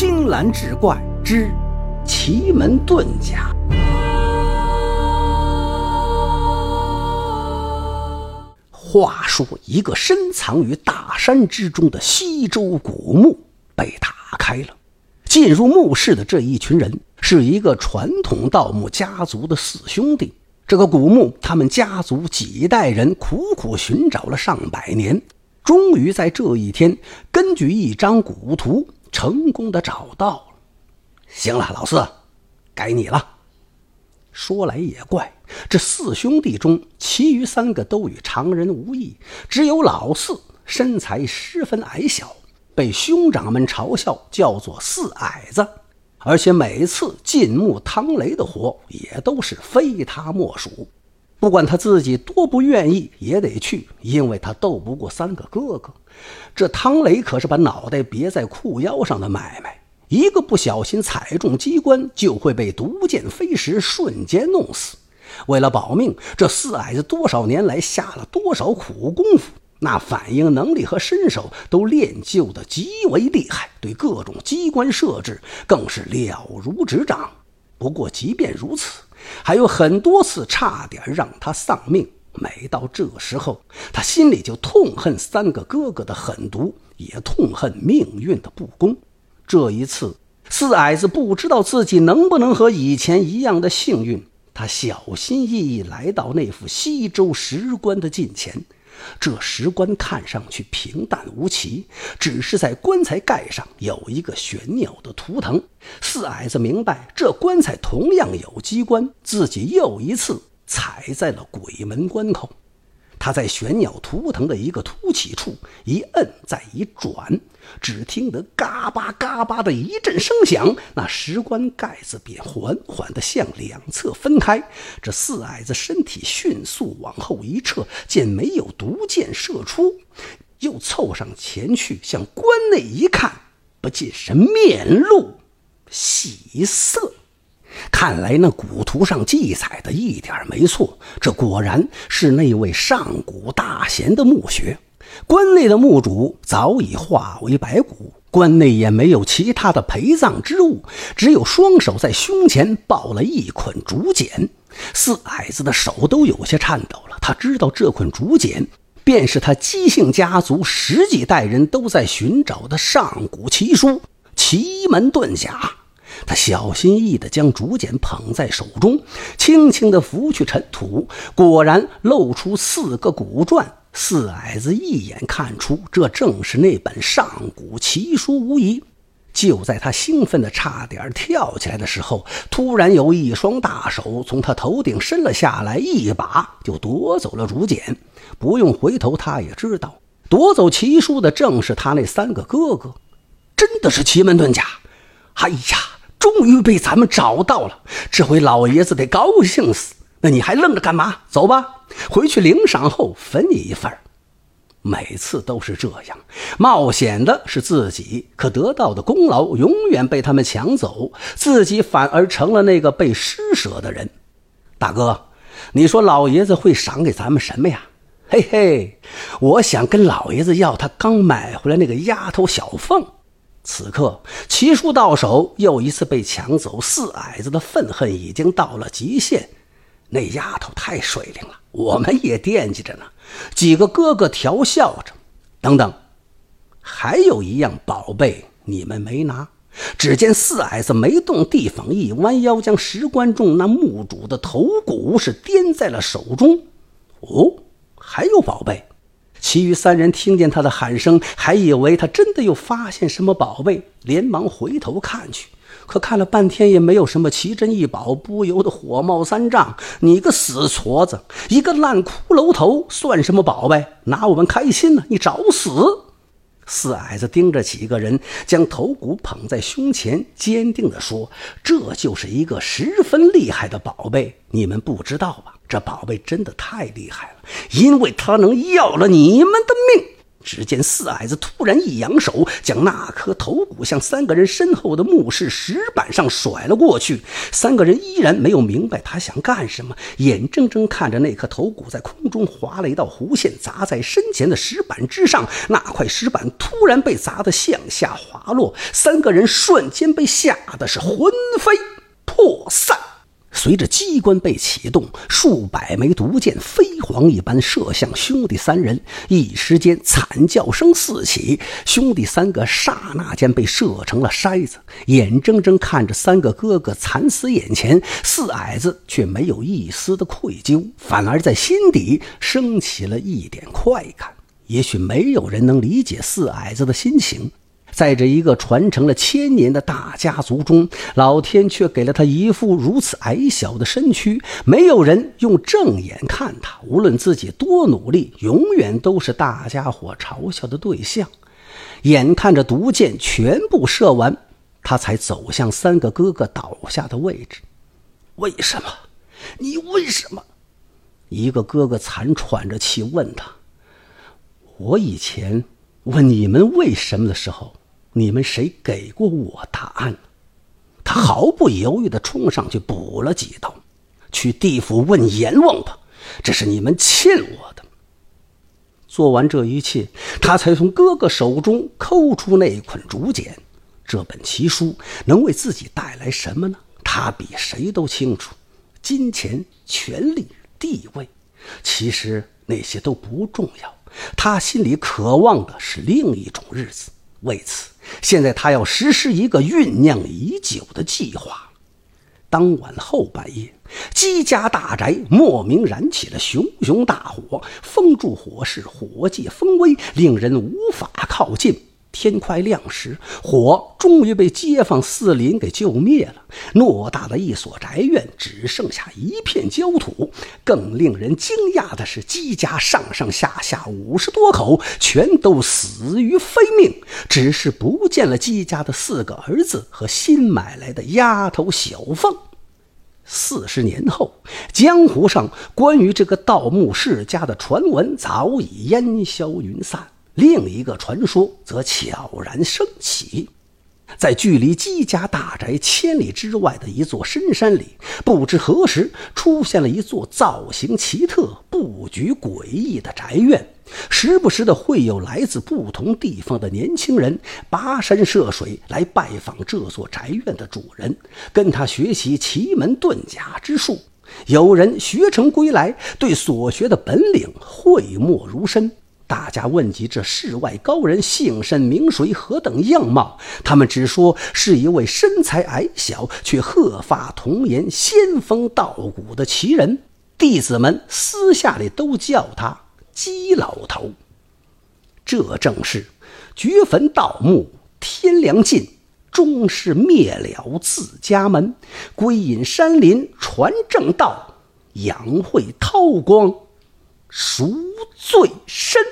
青蓝志怪之奇门遁甲。话说，一个深藏于大山之中的西周古墓被打开了。进入墓室的这一群人是一个传统盗墓家族的四兄弟。这个古墓，他们家族几代人苦苦寻找了上百年，终于在这一天，根据一张古图，成功的找到了。行了，老四，该你了。说来也怪，这四兄弟中，其余三个都与常人无异，只有老四身材十分矮小，被兄长们嘲笑叫做“四矮子”，而且每次进墓趟雷的活也都是非他莫属。不管他自己多不愿意，也得去，因为他斗不过三个哥哥。这汤雷可是把脑袋别在裤腰上的买卖。一个不小心踩中机关，就会被毒箭飞石瞬间弄死。为了保命，这四矮子多少年来下了多少苦功夫，那反应能力和身手都练就的极为厉害，对各种机关设置更是了如指掌。不过，即便如此，还有很多次差点让他丧命。每到这时候，他心里就痛恨三个哥哥的狠毒，也痛恨命运的不公。这一次，四矮子不知道自己能不能和以前一样的幸运。他小心翼翼来到那副西周石棺的近前，这石棺看上去平淡无奇，只是在棺材盖上有一个玄鸟的图腾。四矮子明白，这棺材同样有机关，自己又一次踩在了鬼门关口。他在玄鸟图腾的一个凸起处一摁，再一转，只听得嘎巴嘎巴的一阵声响，那石棺盖子便缓缓地向两侧分开。这四矮子身体迅速往后一撤，见没有毒箭射出，又凑上前去向棺内一看，不禁是面露喜色。看来那古图上记载的一点没错，这果然是那位上古大贤的墓穴。关内的墓主早已化为白骨，关内也没有其他的陪葬之物，只有双手在胸前抱了一捆竹简。四矮子的手都有些颤抖了，他知道这捆竹简便是他姬姓家族十几代人都在寻找的上古奇书《奇门遁甲》。他小心翼翼地将竹简捧在手中，轻轻地拂去尘土，果然露出四个古篆。四矮子一眼看出，这正是那本上古奇书无疑。就在他兴奋的差点跳起来的时候，突然有一双大手从他头顶伸了下来，一把就夺走了竹简。不用回头，他也知道，夺走奇书的正是他那三个哥哥。真的是奇门遁甲！哎呀！终于被咱们找到了，这回老爷子得高兴死。那你还愣着干嘛？走吧，回去领赏后分你一份每次都是这样，冒险的是自己，可得到的功劳永远被他们抢走，自己反而成了那个被施舍的人。大哥，你说老爷子会赏给咱们什么呀？嘿嘿，我想跟老爷子要他刚买回来那个丫头小凤。此刻奇书到手，又一次被抢走。四矮子的愤恨已经到了极限。那丫头太水灵了，我们也惦记着呢。几个哥哥调笑着。等等，还有一样宝贝你们没拿。只见四矮子没动地方，一弯腰将石棺中那墓主的头骨是掂在了手中。哦，还有宝贝。其余三人听见他的喊声，还以为他真的又发现什么宝贝，连忙回头看去。可看了半天也没有什么奇珍异宝，不由得火冒三丈：“你个死矬子，一个烂骷髅头算什么宝贝？拿我们开心呢？你找死！”四矮子盯着几个人，将头骨捧在胸前，坚定地说：“这就是一个十分厉害的宝贝，你们不知道吧？这宝贝真的太厉害了，因为它能要了你们的命。”只见四矮子突然一扬手，将那颗头骨向三个人身后的墓室石板上甩了过去。三个人依然没有明白他想干什么，眼睁睁看着那颗头骨在空中划了一道弧线，砸在身前的石板之上。那块石板突然被砸得向下滑落，三个人瞬间被吓得是魂飞魄散。随着机关被启动，数百枚毒箭飞蝗一般射向兄弟三人，一时间惨叫声四起。兄弟三个刹那间被射成了筛子，眼睁睁看着三个哥哥惨死眼前，四矮子却没有一丝的愧疚，反而在心底升起了一点快感。也许没有人能理解四矮子的心情。在这一个传承了千年的大家族中，老天却给了他一副如此矮小的身躯，没有人用正眼看他。无论自己多努力，永远都是大家伙嘲笑的对象。眼看着毒箭全部射完，他才走向三个哥哥倒下的位置。为什么？你为什么？一个哥哥惨喘着气问他：“我以前问你们为什么的时候。”你们谁给过我答案？他毫不犹豫地冲上去补了几刀。去地府问阎王吧，这是你们欠我的。做完这一切，他才从哥哥手中抠出那捆竹简。这本奇书能为自己带来什么呢？他比谁都清楚。金钱、权力、地位，其实那些都不重要。他心里渴望的是另一种日子。为此。现在他要实施一个酝酿已久的计划。当晚后半夜，姬家大宅莫名燃起了熊熊大火，封住火势，火借风威，令人无法靠近。天快亮时，火终于被街坊四邻给救灭了。偌大的一所宅院只剩下一片焦土。更令人惊讶的是，姬家上上下下五十多口全都死于非命，只是不见了姬家的四个儿子和新买来的丫头小凤。四十年后，江湖上关于这个盗墓世家的传闻早已烟消云散。另一个传说则悄然升起，在距离姬家大宅千里之外的一座深山里，不知何时出现了一座造型奇特、布局诡异的宅院。时不时的会有来自不同地方的年轻人跋山涉水来拜访这座宅院的主人，跟他学习奇门遁甲之术。有人学成归来，对所学的本领讳莫如深。大家问及这世外高人姓甚名谁、何等样貌，他们只说是一位身材矮小却鹤发童颜、仙风道骨的奇人。弟子们私下里都叫他姬老头。这正是掘坟盗墓天良尽，终是灭了自家门。归隐山林传正道，养晦韬光赎罪身。